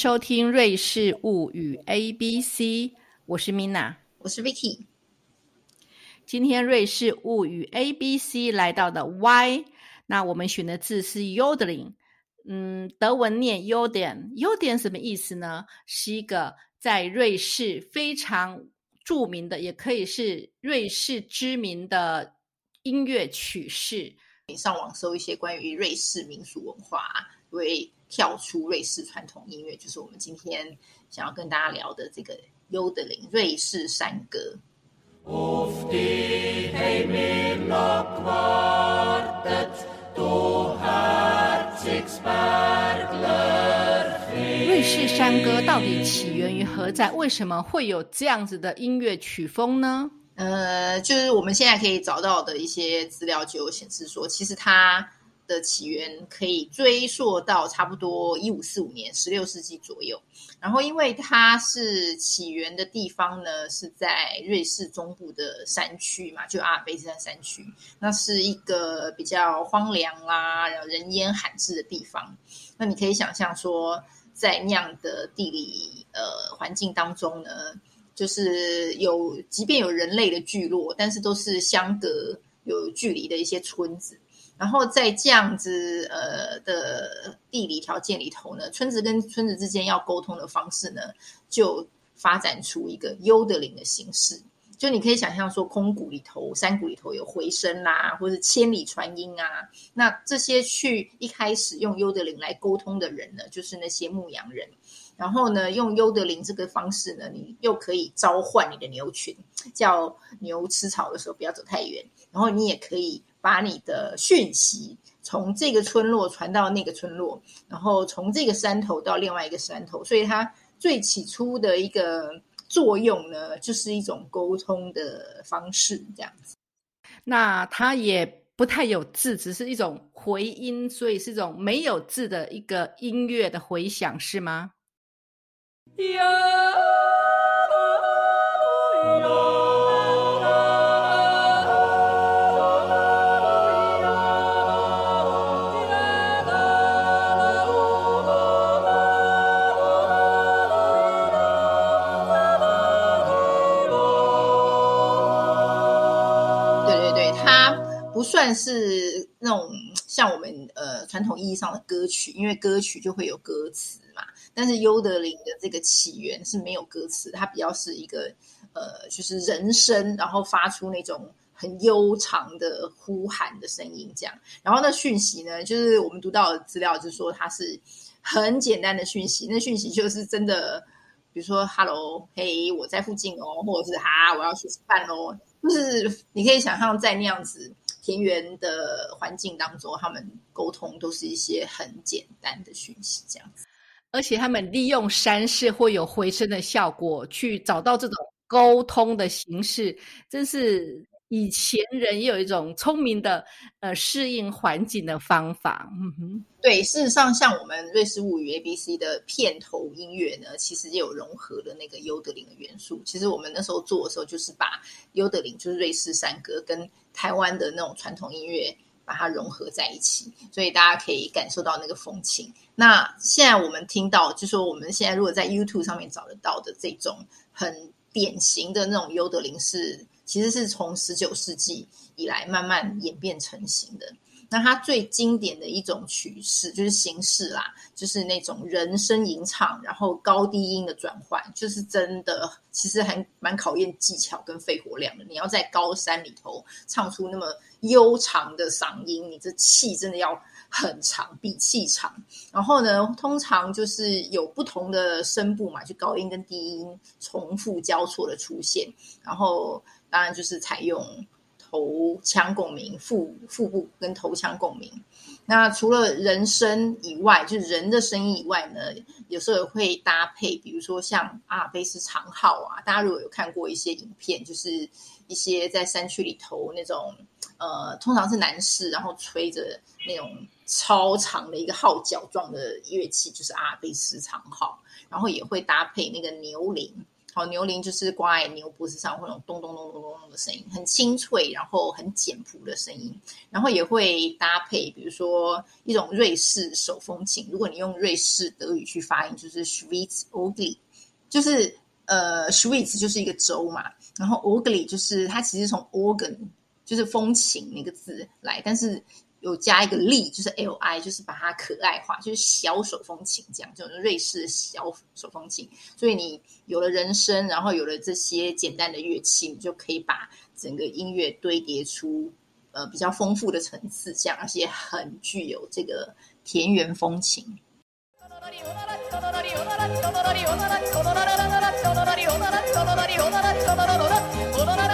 迎收听瑞士物语 A B C，我是 Mina，我是 Vicky。今天瑞士物语 A B C 来到的 Y，那我们选的字是 yodeling，嗯，德文念 yoden，yoden 什么意思呢？是一个在瑞士非常著名的，也可以是瑞士知名的音乐曲式。你上网搜一些关于瑞士民俗文化，会跳出瑞士传统音乐，就是我们今天想要跟大家聊的这个 yodeling 瑞士山歌。瑞士山歌到底起源于何在？为什么会有这样子的音乐曲风呢？呃，就是我们现在可以找到的一些资料就有显示说，其实它的起源可以追溯到差不多一五四五年，十六世纪左右。然后，因为它是起源的地方呢，是在瑞士中部的山区嘛，就阿尔卑斯山山区，那是一个比较荒凉啦，然后人烟罕至的地方。那你可以想象说，在那样的地理呃环境当中呢，就是有即便有人类的聚落，但是都是相隔有距离的一些村子。然后在这样子呃的地理条件里头呢，村子跟村子之间要沟通的方式呢，就发展出一个优德林的形式。就你可以想象说，空谷里头、山谷里头有回声啦，或者千里传音啊。那这些去一开始用优德林来沟通的人呢，就是那些牧羊人。然后呢，用优德林这个方式呢，你又可以召唤你的牛群，叫牛吃草的时候不要走太远。然后你也可以。把你的讯息从这个村落传到那个村落，然后从这个山头到另外一个山头，所以它最起初的一个作用呢，就是一种沟通的方式，这样子。那它也不太有字，只是一种回音，所以是一种没有字的一个音乐的回响，是吗？不算是那种像我们呃传统意义上的歌曲，因为歌曲就会有歌词嘛。但是优德林的这个起源是没有歌词，它比较是一个呃，就是人声，然后发出那种很悠长的呼喊的声音这样。然后那讯息呢，就是我们读到的资料，就是说它是很简单的讯息。那讯息就是真的，比如说 “hello”，嘿，我在附近哦，或者是“哈，我要去吃饭哦”，就是你可以想象在那样子。田园的环境当中，他们沟通都是一些很简单的讯息，这样子。而且他们利用山势会有回声的效果，去找到这种沟通的形式，真是。以前人也有一种聪明的呃适应环境的方法，嗯哼，对，事实上像我们瑞士物语 A B C 的片头音乐呢，其实也有融合了那个优德林的元素。其实我们那时候做的时候，就是把优德林就是瑞士山歌跟台湾的那种传统音乐把它融合在一起，所以大家可以感受到那个风情。那现在我们听到，就说我们现在如果在 YouTube 上面找得到的这种很典型的那种优德林是。其实是从十九世纪以来慢慢演变成型的。那它最经典的一种曲式就是形式啦，就是那种人声吟唱，然后高低音的转换，就是真的，其实还蛮考验技巧跟肺活量的。你要在高山里头唱出那么悠长的嗓音，你这气真的要很长，比气长。然后呢，通常就是有不同的声部嘛，就高音跟低音重复交错的出现，然后。当然就是采用头腔共鸣，腹腹部跟头腔共鸣。那除了人声以外，就是人的声音以外呢，有时候也会搭配，比如说像阿尔卑斯长号啊。大家如果有看过一些影片，就是一些在山区里头那种，呃，通常是男士，然后吹着那种超长的一个号角状的乐器，就是阿尔卑斯长号。然后也会搭配那个牛铃。好，牛铃就是挂在牛脖子上，会那种咚咚咚咚咚咚的声音，很清脆，然后很简朴的声音。然后也会搭配，比如说一种瑞士手风琴。如果你用瑞士德语去发音，就是 Schweiz Orgel，就是呃 Schweiz 就是一个州嘛，然后 Orgel 就是它其实从 organ 就是风琴那个字来，但是。有加一个力，就是 L I，就是把它可爱化，就是小手风琴这样，这种瑞士的小手风琴。所以你有了人声，然后有了这些简单的乐器，你就可以把整个音乐堆叠出呃比较丰富的层次，这样而且很具有这个田园风情。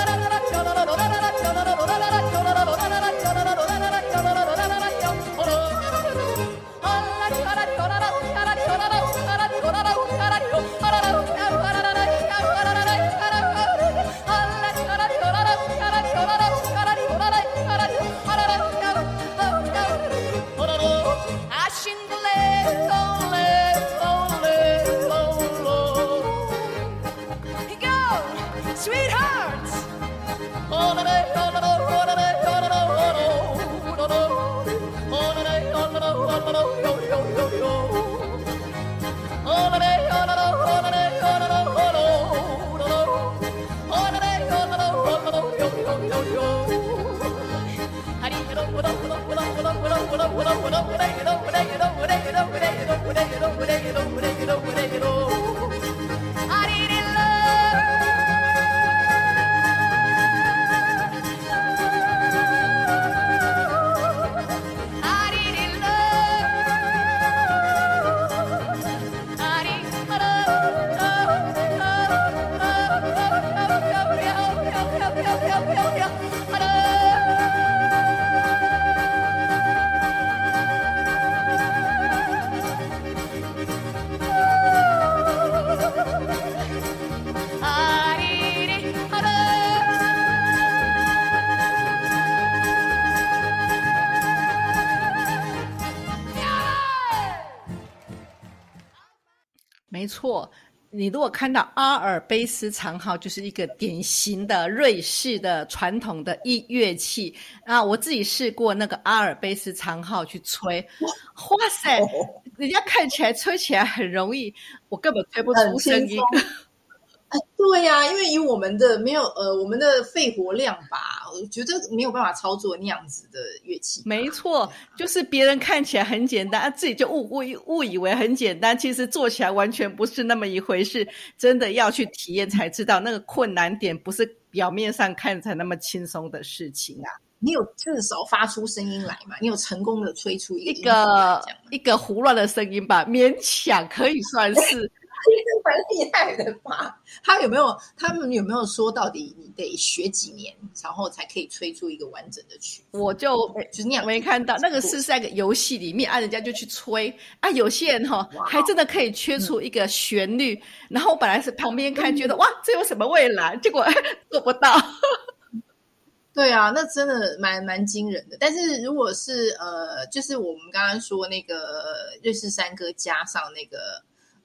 错，你如果看到阿尔卑斯长号，就是一个典型的瑞士的传统的音乐器啊。我自己试过那个阿尔卑斯长号去吹，哇塞，人家看起来吹起来很容易，我根本吹不出声音。哎，对呀，因为以我们的没有呃，我们的肺活量吧，我觉得没有办法操作那样子的乐器。没错，就是别人看起来很简单，啊自己就误误误以为很简单，其实做起来完全不是那么一回事。真的要去体验才知道，那个困难点不是表面上看起来那么轻松的事情啊。你有至少发出声音来嘛？你有成功的吹出一个一个胡乱的声音吧？勉强可以算是。蛮厉害的吧？他有没有？他们有没有说到底你得学几年，然后才可以吹出一个完整的曲？我就就是那样没看到那个是在个游戏里面啊，人家就去吹啊。有些人哈还真的可以吹出一个旋律。然后我本来是旁边看，觉得哇，这有什么未来？结果 做不到。对啊，那真的蛮蛮惊人的。但是如果是呃，就是我们刚刚说那个瑞士山歌加上那个。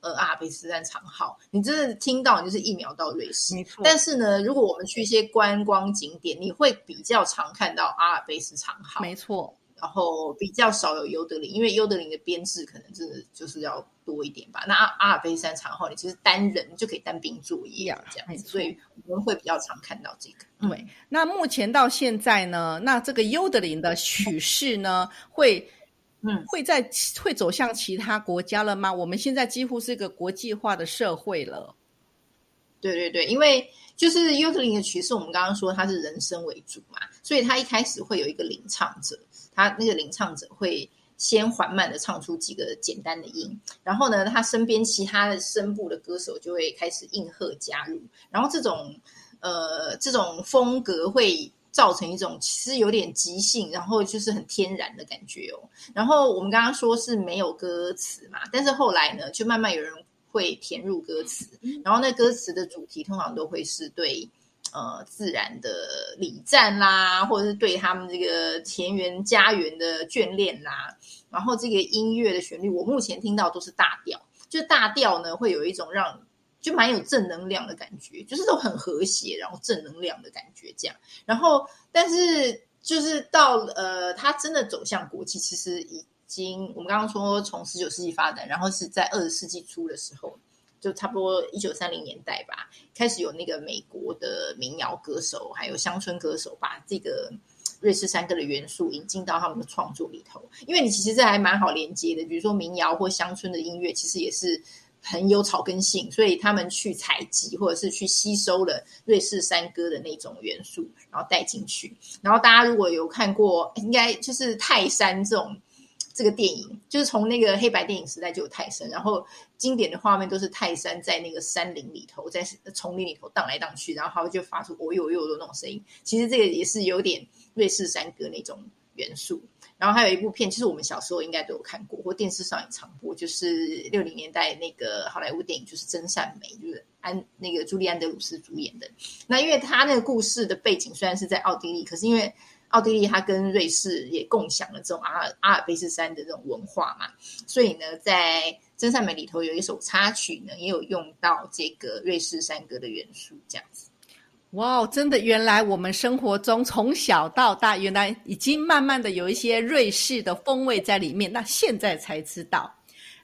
呃，阿尔卑斯山长号，你真的听到，你就是一秒到瑞士。没错。但是呢，如果我们去一些观光景点，你会比较常看到阿尔卑斯长号。没错。然后比较少有尤德林，因为尤德林的编制可能真的就是要多一点吧。那阿阿尔卑斯山长号，你其实单人就可以单兵作业这样子，所以我们会比较常看到这个。对。那目前到现在呢，那这个尤德林的曲式呢，会。嗯，会在会走向其他国家了吗？我们现在几乎是一个国际化的社会了。对对对，因为就是尤特林的曲式，我们刚刚说它是人声为主嘛，所以它一开始会有一个领唱者，他那个领唱者会先缓慢的唱出几个简单的音，然后呢，他身边其他的声部的歌手就会开始应和加入，然后这种呃这种风格会。造成一种其实有点即兴，然后就是很天然的感觉哦。然后我们刚刚说是没有歌词嘛，但是后来呢，就慢慢有人会填入歌词。然后那歌词的主题通常都会是对呃自然的礼赞啦，或者是对他们这个田园家园的眷恋啦。然后这个音乐的旋律，我目前听到都是大调，就大调呢会有一种让就蛮有正能量的感觉，就是都很和谐，然后正能量的感觉这样。然后，但是就是到呃，它真的走向国际，其实已经我们刚刚说从十九世纪发展，然后是在二十世纪初的时候，就差不多一九三零年代吧，开始有那个美国的民谣歌手还有乡村歌手把这个瑞士山歌的元素引进到他们的创作里头。因为你其实这还蛮好连接的，比如说民谣或乡村的音乐，其实也是。很有草根性，所以他们去采集或者是去吸收了瑞士山歌的那种元素，然后带进去。然后大家如果有看过，应该就是泰山这种这个电影，就是从那个黑白电影时代就有泰山，然后经典的画面都是泰山在那个山林里头，在丛林里头荡来荡去，然后它就发出哦呦呦的那种声音。其实这个也是有点瑞士山歌那种元素。然后还有一部片，其实我们小时候应该都有看过，或电视上也常播，就是六零年代那个好莱坞电影，就是《真善美》，就是安那个朱莉安德鲁斯主演的。那因为他那个故事的背景虽然是在奥地利，可是因为奥地利它跟瑞士也共享了这种阿尔阿尔卑斯山的这种文化嘛，所以呢，在《真善美》里头有一首插曲呢，也有用到这个瑞士山歌的元素，这样子。哇，真的！原来我们生活中从小到大，原来已经慢慢的有一些瑞士的风味在里面。那现在才知道，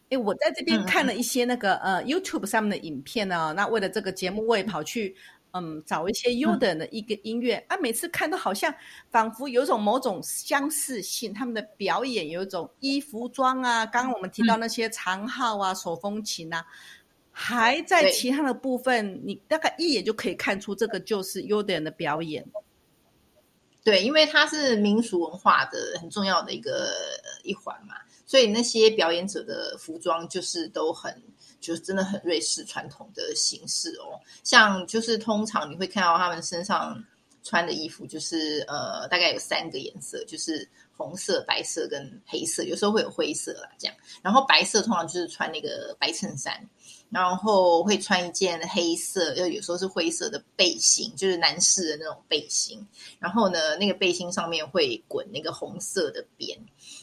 哎，我在这边看了一些那个呃 YouTube 上面的影片呢。那为了这个节目，我也跑去嗯找一些优等的一个音乐啊。每次看都好像仿佛有种某种相似性，他们的表演有一种衣服装啊。刚刚我们提到那些长号啊、手风琴啊。还在其他的部分，你大概一眼就可以看出这个就是优点的表演。对，因为它是民俗文化的很重要的一个一环嘛，所以那些表演者的服装就是都很，就是真的很瑞士传统的形式哦。像就是通常你会看到他们身上穿的衣服，就是呃大概有三个颜色，就是红色、白色跟黑色，有时候会有灰色啦这样。然后白色通常就是穿那个白衬衫。然后会穿一件黑色，又有时候是灰色的背心，就是男士的那种背心。然后呢，那个背心上面会滚那个红色的边。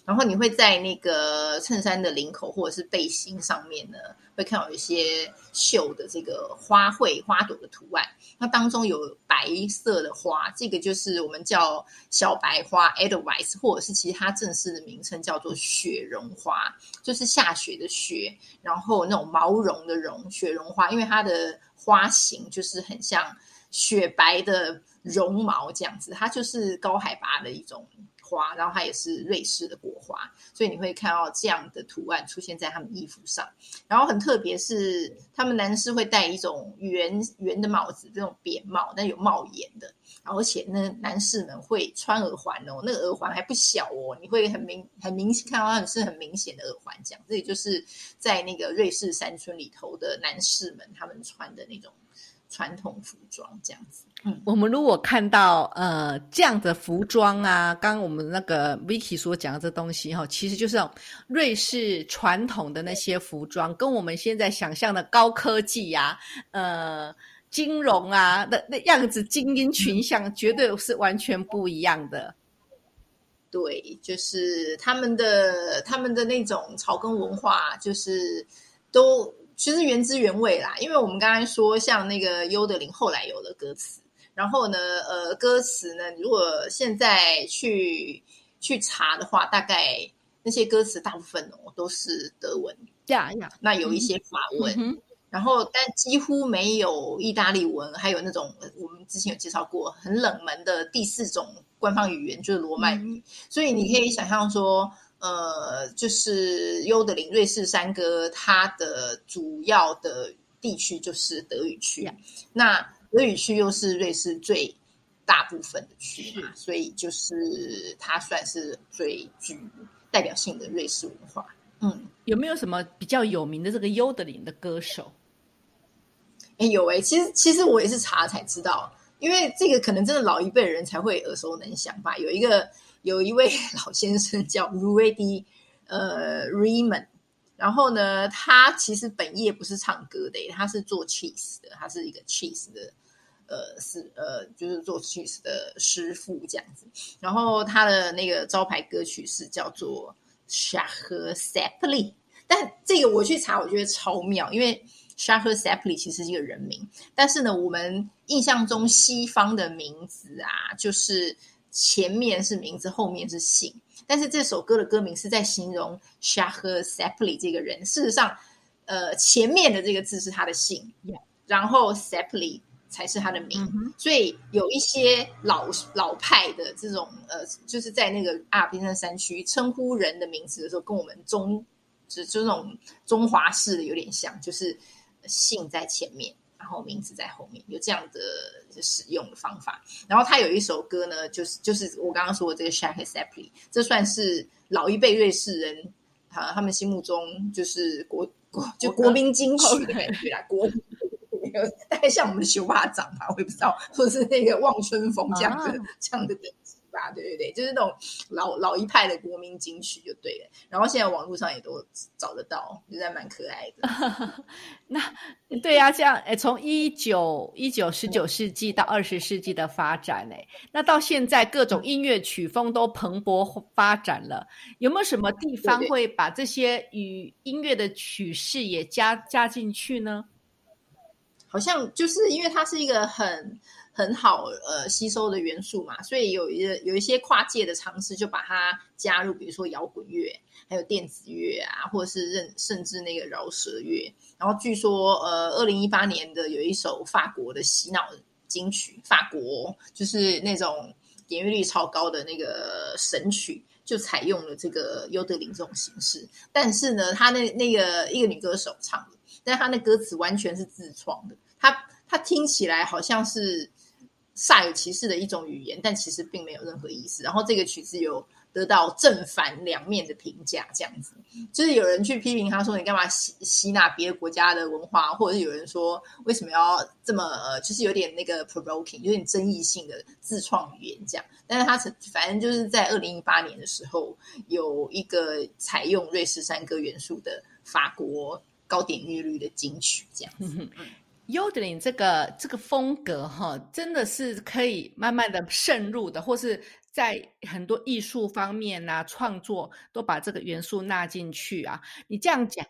然后你会在那个衬衫的领口或者是背心上面呢，会看到一些绣的这个花卉、花朵的图案。那当中有白色的花，这个就是我们叫小白花 （Edelweiss），或者是其他正式的名称叫做雪绒花，就是下雪的雪，然后那种毛绒的绒，雪绒花，因为它的花型就是很像雪白的绒毛这样子，它就是高海拔的一种。花，然后它也是瑞士的国花，所以你会看到这样的图案出现在他们衣服上。然后很特别是，他们男士会戴一种圆圆的帽子，这种扁帽，但有帽檐的。而且呢，男士们会穿耳环哦，那个耳环还不小哦，你会很明很明显看到它是很明显的耳环。这样，这也就是在那个瑞士山村里头的男士们他们穿的那种传统服装，这样子。嗯我们如果看到呃这样的服装啊，刚刚我们那个 Vicky 所讲的这东西哈，其实就是瑞士传统的那些服装，跟我们现在想象的高科技呀、呃金融啊的那样子精英群像，绝对是完全不一样的。对，就是他们的他们的那种草根文化，就是都其实原汁原味啦。因为我们刚才说，像那个优德林后来有的歌词。然后呢，呃，歌词呢，如果现在去去查的话，大概那些歌词大部分哦都是德文，呀呀，那有一些法文，然后但几乎没有意大利文，还有那种我们之前有介绍过很冷门的第四种官方语言就是罗曼语，所以你可以想象说，呃，就是优德林瑞士山歌，它的主要的地区就是德语区，那。德语区又是瑞士最大部分的区嘛，所以就是它算是最具代表性的瑞士文化。嗯，有没有什么比较有名的这个优德林的歌手？哎，有哎，其实其实我也是查才知道，因为这个可能真的老一辈人才会耳熟能详吧。有一个有一位 老先生叫 Rudy 呃 Raymond。然后呢，他其实本业不是唱歌的，他是做 cheese 的，他是一个 cheese 的。呃，是呃，就是做 cheese 的师傅这样子。然后他的那个招牌歌曲是叫做《s h a h s e p l i 但这个我去查，我觉得超妙，因为 Shahar Sapli 其实是一个人名，但是呢，我们印象中西方的名字啊，就是前面是名字，后面是姓。但是这首歌的歌名是在形容 Shahar Sapli 这个人。事实上，呃，前面的这个字是他的姓，然后 Sapli 才是他的名。所以有一些老老派的这种呃，就是在那个阿尔卑斯山区称呼人的名字的时候，跟我们中就就那种中华式的有点像，就是姓在前面。然后名字在后面有这样的使用的方法。然后他有一首歌呢，就是就是我刚刚说的这个 Shake s a p l y 这算是老一辈瑞士人啊，他们心目中就是国国就国民金曲的感觉啦，国大概像我们的熊巴掌吧，我也不知道，或者是那个望春风这样的这样的点。吧，对对对，就是那种老老一派的国民金曲就对了。然后现在网络上也都找得到，就在蛮可爱的。那对呀，这样哎，从一九一九十九世纪到二十世纪的发展，哎，那到现在各种音乐曲风都蓬勃发展了。有没有什么地方会把这些与音乐的曲式也加加进去呢？好像就是因为它是一个很。很好，呃，吸收的元素嘛，所以有一有一些跨界的尝试，就把它加入，比如说摇滚乐，还有电子乐啊，或者是任甚至那个饶舌乐。然后据说，呃，二零一八年的有一首法国的洗脑金曲，法国就是那种点阅率超高的那个神曲，就采用了这个优德林这种形式。但是呢，他那那个一个女歌手唱的，但他那歌词完全是自创的，他他听起来好像是。煞有其事的一种语言，但其实并没有任何意思。然后这个曲子有得到正反两面的评价，这样子就是有人去批评他说：“你干嘛吸吸纳别的国家的文化？”或者是有人说：“为什么要这么就是有点那个 provoking，有点争议性的自创语言？”这样，但是他反正就是在二零一八年的时候，有一个采用瑞士山歌元素的法国高点阅率的金曲，这样子。Yodeling 这个这个风格哈，真的是可以慢慢的渗入的，或是在很多艺术方面呐，创作都把这个元素纳进去啊。你这样讲，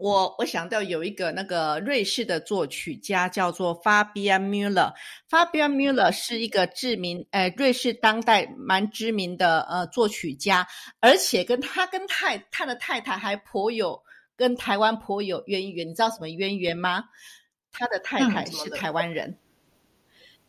我我想到有一个那个瑞士的作曲家叫做 Fabian Müller。Fabian Müller 是一个知名，呃，瑞士当代蛮知名的呃作曲家，而且跟他跟太他的太太还颇有跟台湾颇有渊源。你知道什么渊源吗？他的太太是台湾人，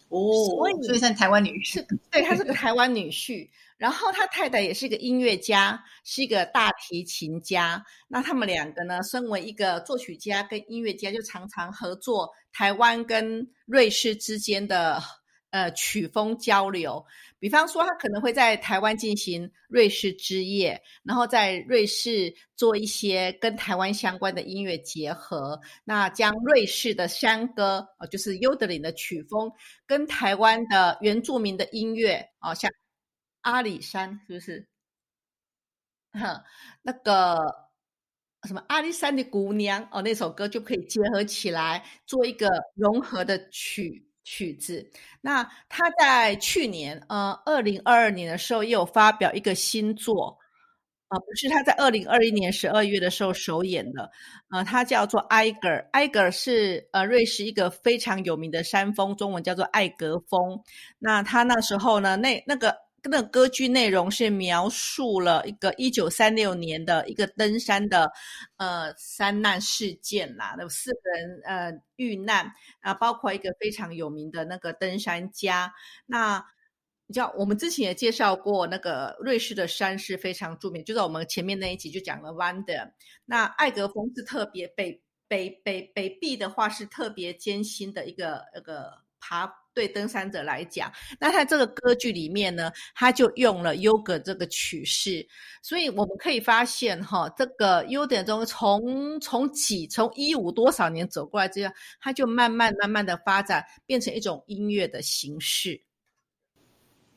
哦，所以所以算台湾女婿，对，他是个台湾女婿。然后他太太也是一个音乐家，是一个大提琴家。那他们两个呢，身为一个作曲家跟音乐家，就常常合作台湾跟瑞士之间的。呃，曲风交流，比方说他可能会在台湾进行瑞士之夜，然后在瑞士做一些跟台湾相关的音乐结合，那将瑞士的山歌，呃，就是尤德林的曲风，跟台湾的原住民的音乐，哦，像阿里山，是不是？哼，那个什么阿里山的姑娘，哦，那首歌就可以结合起来，做一个融合的曲。曲子，那他在去年，呃，二零二二年的时候，也有发表一个新作，呃，不是他在二零二一年十二月的时候首演的，呃，他叫做埃格尔，埃格尔是呃瑞士一个非常有名的山峰，中文叫做艾格峰。那他那时候呢，那那个。那歌剧内容是描述了一个一九三六年的一个登山的呃山难事件啦，有四个人呃遇难啊，包括一个非常有名的那个登山家。那你知道我们之前也介绍过，那个瑞士的山是非常著名，就在我们前面那一集就讲了 Wander。那艾格峰是特别北北北北壁的话是特别艰辛的一个那个爬。对登山者来讲，那他这个歌剧里面呢，他就用了优格这个曲式，所以我们可以发现哈，这个优点中从从几从一五多少年走过来这样，它就慢慢慢慢的发展，变成一种音乐的形式。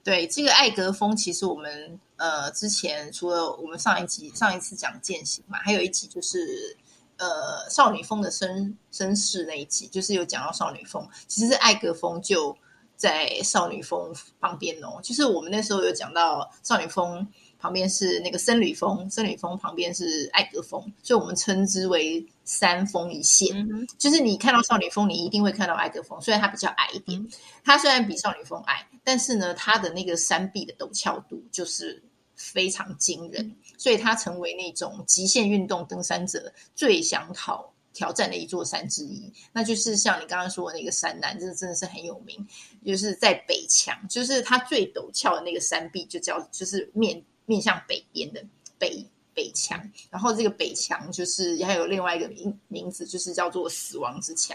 对这个艾格风，其实我们呃之前除了我们上一集上一次讲践行嘛，还有一集就是。呃，少女峰的绅绅士那一集，就是有讲到少女峰。其实艾格峰就在少女峰旁边哦。就是我们那时候有讲到少女峰旁边是那个僧侣峰，僧侣峰旁边是艾格峰，所以我们称之为三峰一线，嗯就是你看到少女峰，你一定会看到艾格峰，虽然它比较矮一点，嗯它虽然比少女峰矮，但是呢，它的那个山壁的陡峭度就是非常惊人，嗯所以它成为那种极限运动登山者最想讨挑战的一座山之一。那就是像你刚刚说的那个山南，这真的是很有名，就是在北墙，就是它最陡峭的那个山壁，就叫就是面面向北边的北。北墙，然后这个北墙就是还有另外一个名名字，就是叫做死亡之墙，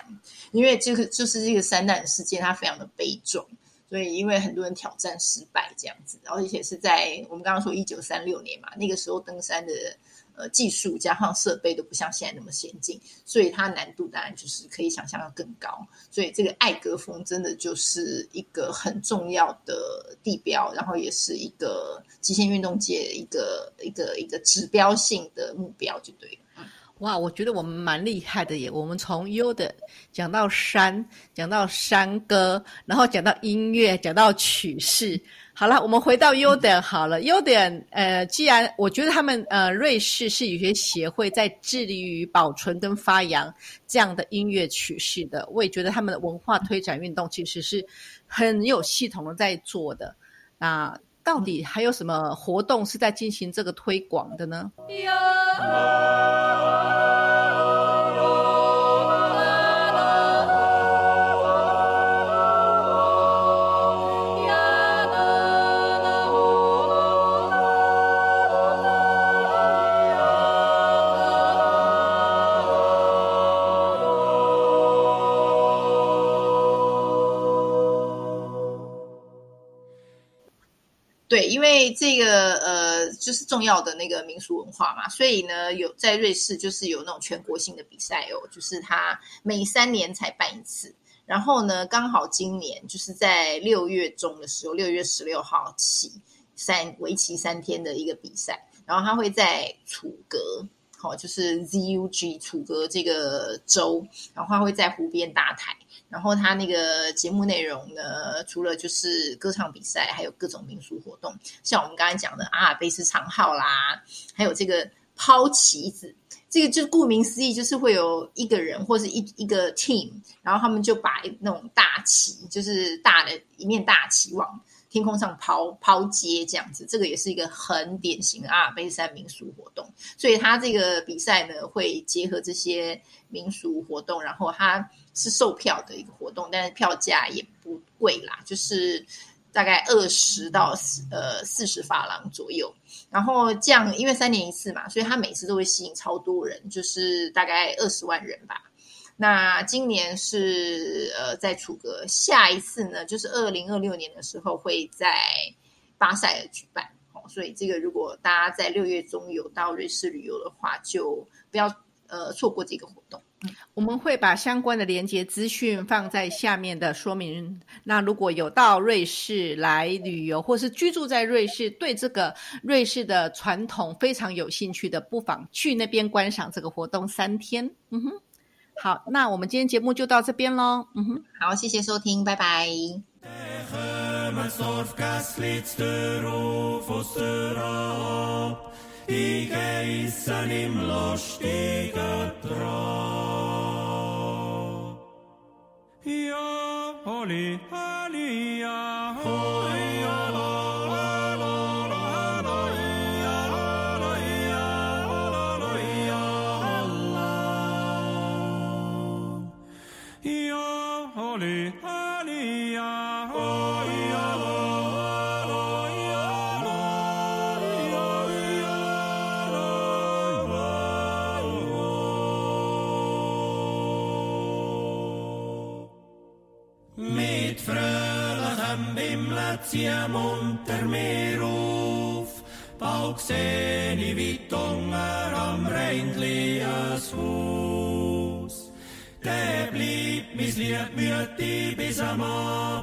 因为这个就是这个山难事件，它非常的悲壮，所以因为很多人挑战失败这样子，然后而且是在我们刚刚说一九三六年嘛，那个时候登山的呃技术加上设备都不像现在那么先进，所以它难度当然就是可以想象要更高。所以这个艾格峰真的就是一个很重要的地标，然后也是一个极限运动界一个一个一个指标性的目标，就对了。哇，我觉得我们蛮厉害的耶！我们从优的讲到山，讲到山歌，然后讲到音乐，讲到曲式。好了，我们回到优点好了。优点，呃，既然我觉得他们呃，瑞士是有些协会在致力于保存跟发扬这样的音乐曲式的，我也觉得他们的文化推展运动其实是很有系统的在做的。那到底还有什么活动是在进行这个推广的呢？对，因为这个呃，就是重要的那个民俗文化嘛，所以呢，有在瑞士就是有那种全国性的比赛哦，就是它每三年才办一次。然后呢，刚好今年就是在六月中的时候，六月十六号起三为期三天的一个比赛，然后它会在楚格，好、就是 ZUG 楚格这个州，然后他会在湖边搭台。然后他那个节目内容呢，除了就是歌唱比赛，还有各种民俗活动，像我们刚才讲的阿尔卑斯长号啦，还有这个抛旗子，这个就顾名思义，就是会有一个人或是一一个 team，然后他们就把那种大旗，就是大的一面大旗往天空上抛抛接这样子，这个也是一个很典型的阿尔卑斯山民俗活动。所以它这个比赛呢，会结合这些民俗活动，然后它是售票的一个活动，但是票价也不贵啦，就是大概二十到四呃四十法郎左右。然后这样，因为三年一次嘛，所以它每次都会吸引超多人，就是大概二十万人吧。那今年是呃在楚格，下一次呢就是二零二六年的时候会在巴塞尔举办。哦，所以这个如果大家在六月中有到瑞士旅游的话，就不要呃错过这个活动。我们会把相关的连接资讯放在下面的说明。那如果有到瑞士来旅游，或是居住在瑞士，对这个瑞士的传统非常有兴趣的，不妨去那边观赏这个活动三天。嗯哼，好，那我们今天节目就到这边喽。嗯哼。好，谢谢收听，拜拜。Sorfkas liitstöruu fosterab, ige issanim lostiga trab. Ja oli, oli ja hoi holy, holy, Mit fröhlichem Himmel ziehen munter mir auf, bald mis amor.